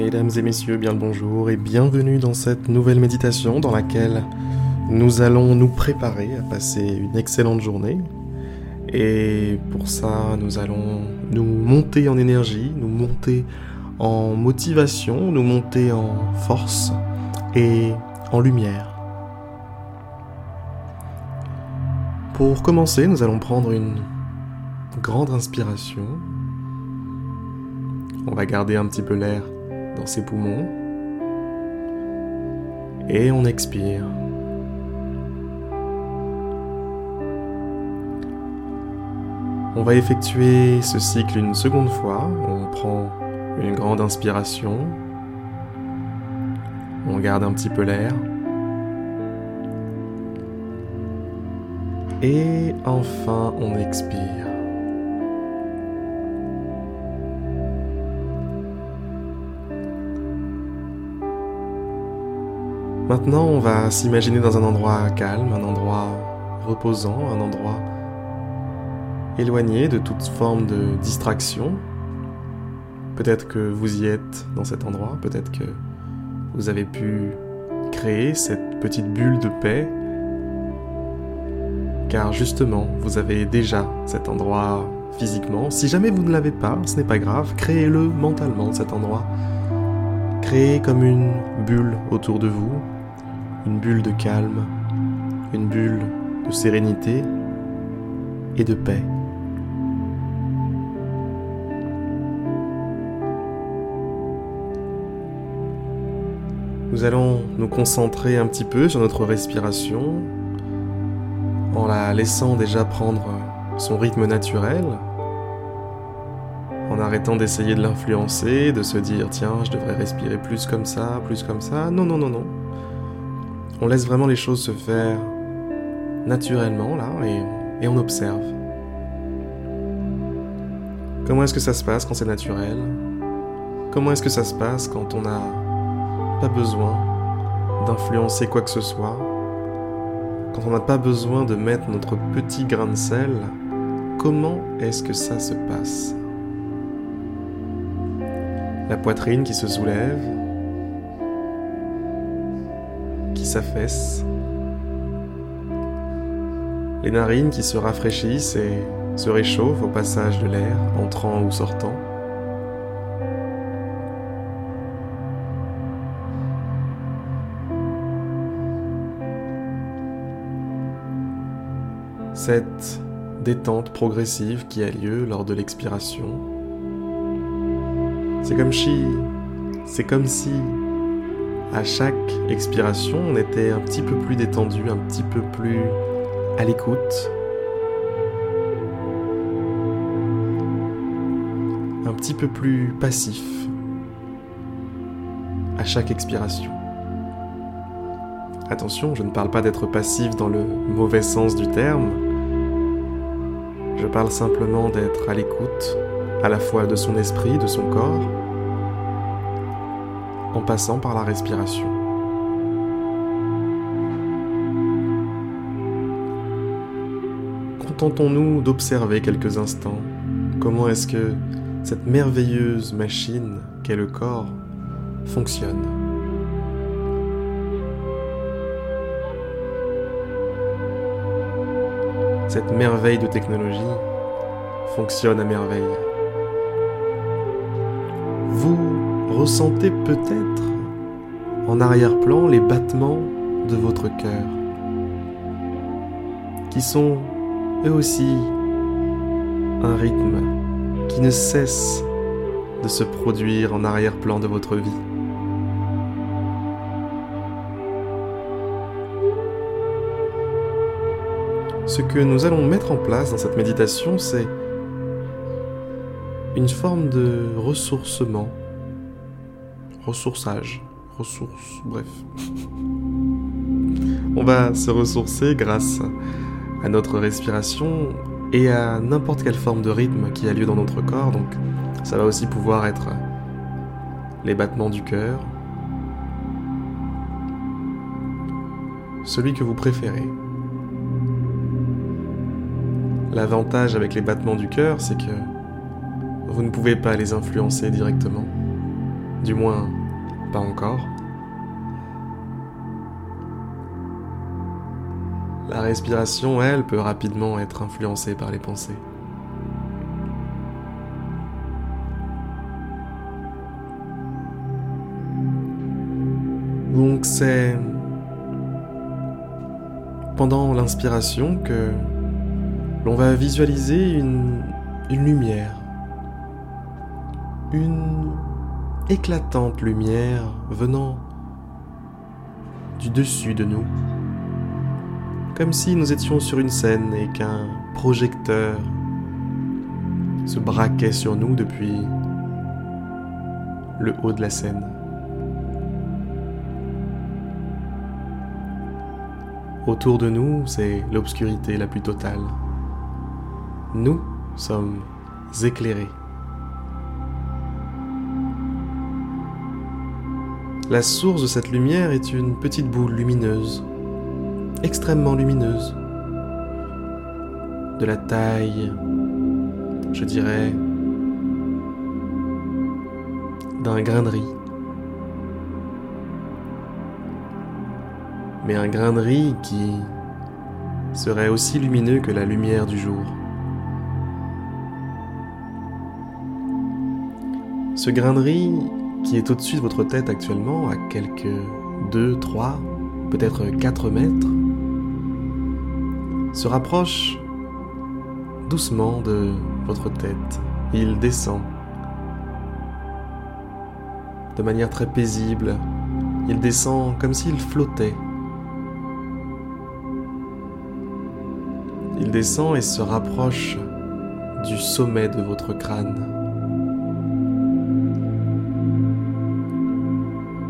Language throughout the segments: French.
Mesdames et messieurs, bien le bonjour et bienvenue dans cette nouvelle méditation dans laquelle nous allons nous préparer à passer une excellente journée. Et pour ça, nous allons nous monter en énergie, nous monter en motivation, nous monter en force et en lumière. Pour commencer, nous allons prendre une grande inspiration. On va garder un petit peu l'air ses poumons. Et on expire. On va effectuer ce cycle une seconde fois. On prend une grande inspiration. On garde un petit peu l'air. Et enfin, on expire. Maintenant, on va s'imaginer dans un endroit calme, un endroit reposant, un endroit éloigné de toute forme de distraction. Peut-être que vous y êtes dans cet endroit, peut-être que vous avez pu créer cette petite bulle de paix, car justement, vous avez déjà cet endroit physiquement. Si jamais vous ne l'avez pas, ce n'est pas grave, créez-le mentalement cet endroit. Créez comme une bulle autour de vous, une bulle de calme, une bulle de sérénité et de paix. Nous allons nous concentrer un petit peu sur notre respiration en la laissant déjà prendre son rythme naturel, en arrêtant d'essayer de l'influencer, de se dire tiens je devrais respirer plus comme ça, plus comme ça. Non, non, non, non. On laisse vraiment les choses se faire naturellement là et, et on observe. Comment est-ce que ça se passe quand c'est naturel? Comment est-ce que ça se passe quand on n'a pas besoin d'influencer quoi que ce soit? Quand on n'a pas besoin de mettre notre petit grain de sel Comment est-ce que ça se passe? La poitrine qui se soulève, s'affaissent, les narines qui se rafraîchissent et se réchauffent au passage de l'air, entrant ou sortant. Cette détente progressive qui a lieu lors de l'expiration, c'est comme si, c'est comme si à chaque expiration, on était un petit peu plus détendu, un petit peu plus à l'écoute. Un petit peu plus passif à chaque expiration. Attention, je ne parle pas d'être passif dans le mauvais sens du terme. Je parle simplement d'être à l'écoute à la fois de son esprit, de son corps, en passant par la respiration. Contentons-nous d'observer quelques instants comment est-ce que cette merveilleuse machine qu'est le corps fonctionne. Cette merveille de technologie fonctionne à merveille. Ressentez peut-être en arrière-plan les battements de votre cœur, qui sont eux aussi un rythme qui ne cesse de se produire en arrière-plan de votre vie. Ce que nous allons mettre en place dans cette méditation, c'est une forme de ressourcement ressourçage, ressources, bref. On va se ressourcer grâce à notre respiration et à n'importe quelle forme de rythme qui a lieu dans notre corps. Donc ça va aussi pouvoir être les battements du cœur, celui que vous préférez. L'avantage avec les battements du cœur, c'est que vous ne pouvez pas les influencer directement. Du moins, pas encore. La respiration, elle, peut rapidement être influencée par les pensées. Donc c'est pendant l'inspiration que l'on va visualiser une, lumière, une éclatante lumière venant du dessus de nous, comme si nous étions sur une scène et qu'un projecteur se braquait sur nous depuis le haut de la scène. Autour de nous, c'est l'obscurité la plus totale. Nous sommes éclairés. La source de cette lumière est une petite boule lumineuse, extrêmement lumineuse, de la taille, je dirais, d'un grain de riz. mais un grain de riz qui serait aussi lumineux que la lumière du jour. Ce grain de riz qui est au-dessus de votre tête actuellement, à quelques 2, 3, peut-être 4 mètres, se rapproche doucement de votre tête. Il descend de manière très paisible. Il descend comme s'il flottait Il descend et se rapproche du sommet de votre crâne.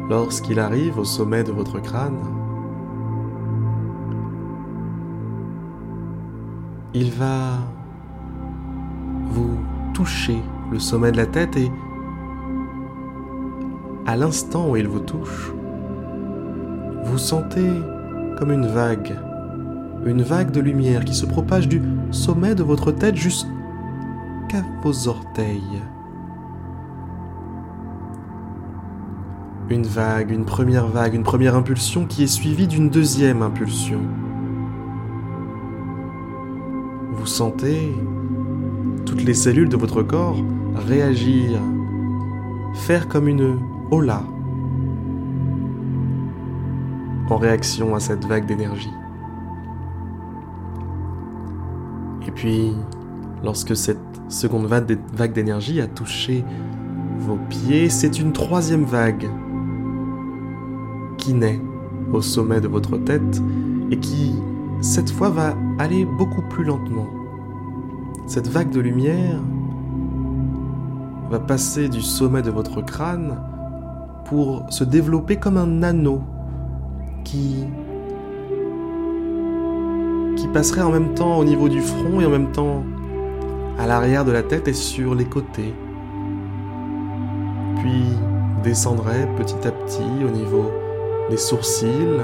Lorsqu'il arrive au sommet de votre crâne, il va vous toucher le sommet de la tête et à l'instant où il vous touche, vous sentez comme une vague une vague de lumière qui se propage du sommet de votre tête jusqu'à vos orteils. Une vague, une première vague, une première impulsion qui est suivie d'une deuxième impulsion. Vous sentez toutes les cellules de votre corps réagir, faire comme une hola en réaction à cette vague d'énergie. Et puis, lorsque cette seconde vague d'énergie a touché vos pieds, c'est une troisième vague qui naît au sommet de votre tête et qui, cette fois, va aller beaucoup plus lentement. Cette vague de lumière va passer du sommet de votre crâne pour se développer comme un anneau qui qui passerait en même temps au niveau du front et en même temps à l'arrière de la tête et sur les côtés. Puis descendrait petit à petit au niveau des sourcils.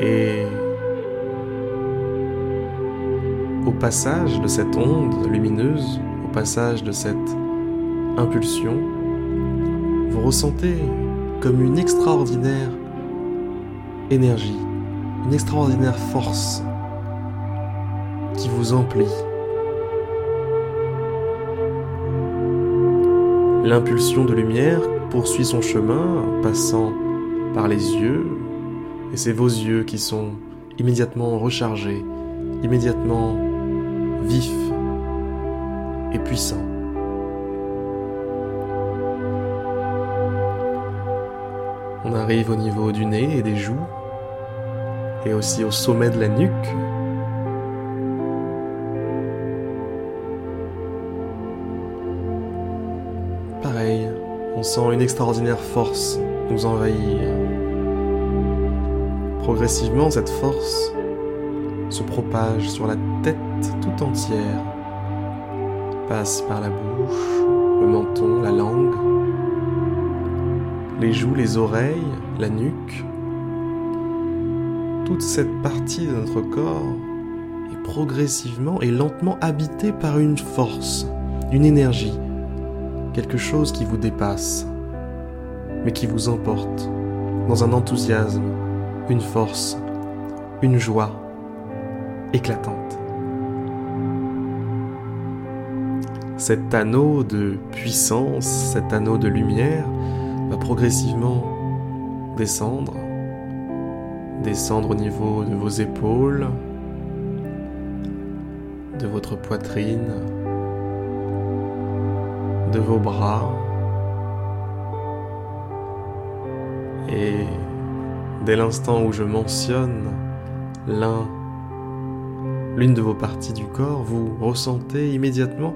Et au passage de cette onde lumineuse, au passage de cette impulsion, vous ressentez comme une extraordinaire énergie une extraordinaire force qui vous emplit. L'impulsion de lumière poursuit son chemin passant par les yeux, et c'est vos yeux qui sont immédiatement rechargés, immédiatement vifs et puissants. On arrive au niveau du nez et des joues, et aussi au sommet de la nuque. On sent une extraordinaire force nous envahir. Progressivement, cette force se propage sur la tête tout entière, passe par la bouche, le menton, la langue, les joues, les oreilles, la nuque, toute cette partie de notre corps est progressivement et lentement habitée par une force, une énergie, quelque chose qui vous dépasse, mais qui vous emporte dans un enthousiasme, une force, une joie éclatante. Cet anneau de puissance, cet anneau de lumière va progressivement descendre, descendre au niveau de vos épaules, de votre poitrine, de vos bras. Et dès l'instant où je mentionne l'un, l'une de vos parties du corps, vous ressentez immédiatement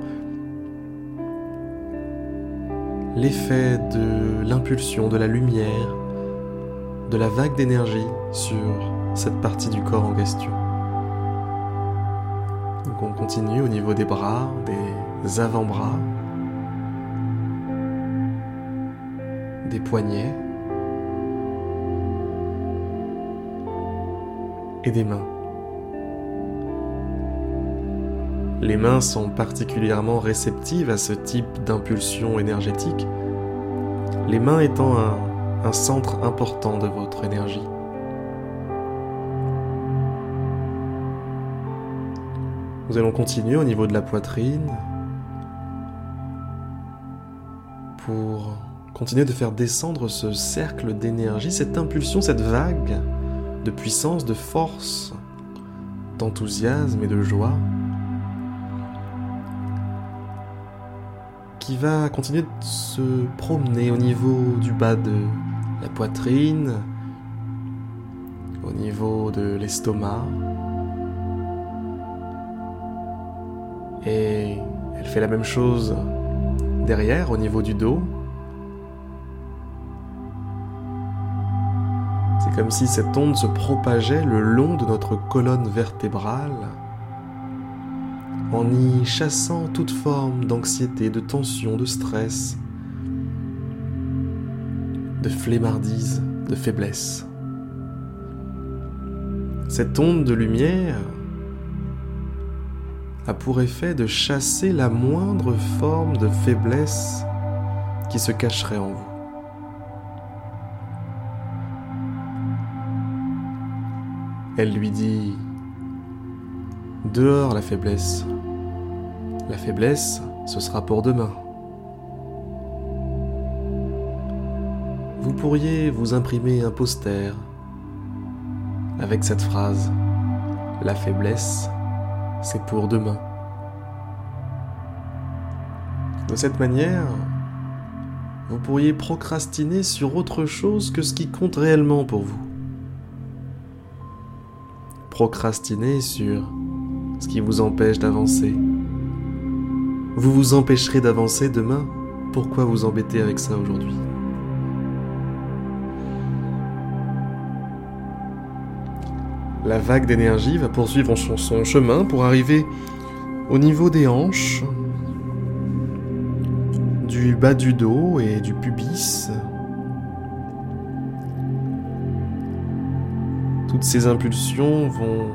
l'effet de l'impulsion, de la lumière, de la vague d'énergie sur cette partie du corps en question. Donc on continue au niveau des bras, des avant-bras, des poignets et des mains. Les mains sont particulièrement réceptives à ce type d'impulsion énergétique, les mains étant un, centre important de votre énergie. Nous allons continuer au niveau de la poitrine pour continuer de faire descendre ce cercle d'énergie, cette impulsion, cette vague de puissance, de force, d'enthousiasme et de joie qui va continuer de se promener au niveau du bas de la poitrine, au niveau de l'estomac. Et elle fait la même chose derrière, au niveau du dos. Comme si cette onde se propageait le long de notre colonne vertébrale en y chassant toute forme d'anxiété, de tension, de stress, de flemmardise, de faiblesse. Cette onde de lumière a pour effet de chasser la moindre forme de faiblesse qui se cacherait en vous. Elle lui dit Dehors la faiblesse, la faiblesse, ce sera pour demain. Vous pourriez vous imprimer un poster avec cette phrase La faiblesse, c'est pour demain. De cette manière, vous pourriez procrastiner sur autre chose que ce qui compte réellement pour vous. Procrastiner sur ce qui vous empêche d'avancer, vous vous empêcherez d'avancer demain. Pourquoi vous embêter avec ça aujourd'hui? La vague d'énergie va poursuivre son chemin pour arriver au niveau des hanches, du bas du dos et du pubis. Toutes ces impulsions vont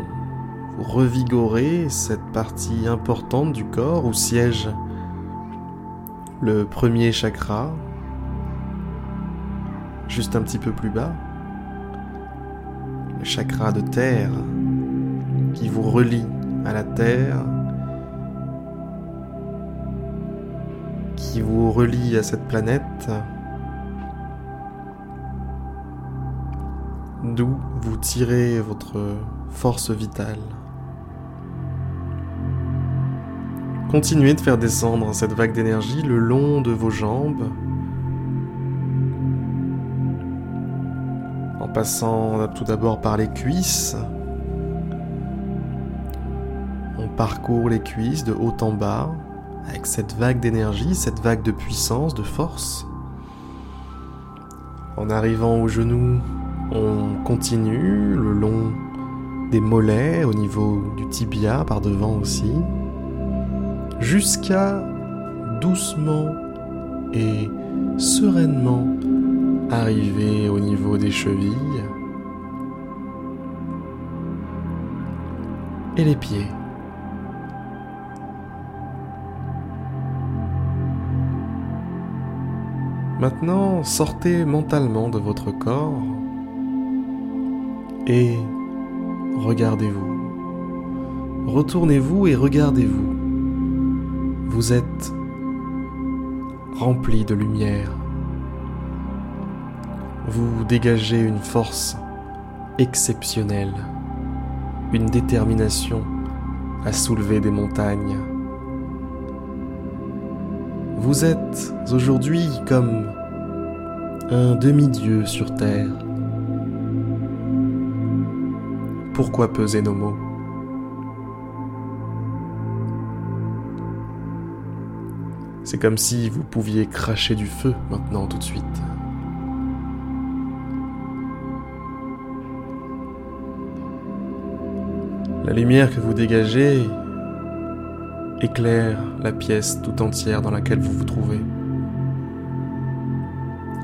revigorer cette partie importante du corps où siège le premier chakra, juste un petit peu plus bas, le chakra de terre qui vous relie à la terre, qui vous relie à cette planète, d'où vous tirez votre force vitale. Continuez de faire descendre cette vague d'énergie le long de vos jambes, en passant tout d'abord par les cuisses. On parcourt les cuisses de haut en bas avec cette vague d'énergie, cette vague de puissance, de force. En arrivant aux genoux, on continue le long des mollets, au niveau du tibia par devant aussi jusqu'à doucement et sereinement arriver au niveau des chevilles et les pieds. Maintenant, sortez mentalement de votre corps et regardez-vous. Retournez-vous et regardez-vous. Vous êtes rempli de lumière. Vous dégagez une force exceptionnelle, une détermination à soulever des montagnes. Vous êtes aujourd'hui comme un demi-dieu sur Terre. Pourquoi peser nos mots C'est comme si vous pouviez cracher du feu maintenant tout de suite. La lumière que vous dégagez éclaire la pièce tout entière dans laquelle vous vous trouvez.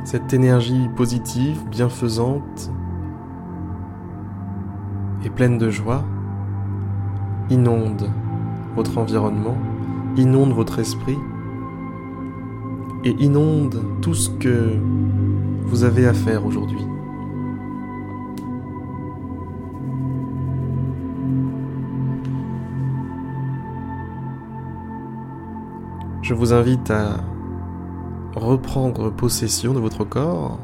Cette énergie positive, bienfaisante et pleine de joie inonde votre environnement, inonde votre esprit et inonde tout ce que vous avez à faire aujourd'hui. Je vous invite à reprendre possession de votre corps.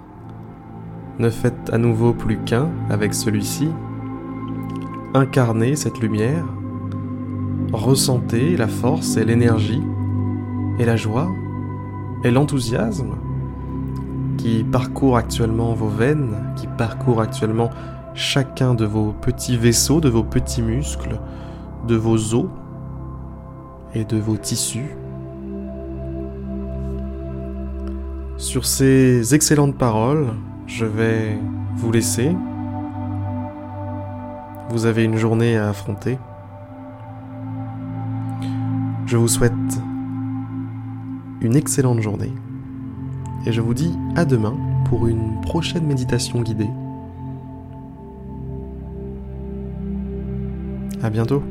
Ne faites à nouveau plus qu'un avec celui-ci. Incarnez cette lumière. Ressentez la force et l'énergie et la joie et l'enthousiasme qui parcourt actuellement vos veines, qui parcourt actuellement chacun de vos petits vaisseaux, de vos petits muscles, de vos os et de vos tissus. Sur ces excellentes paroles, je vais vous laisser. Vous avez une journée à affronter. Je vous souhaite une excellente journée et je vous dis à demain pour une prochaine méditation guidée. À bientôt.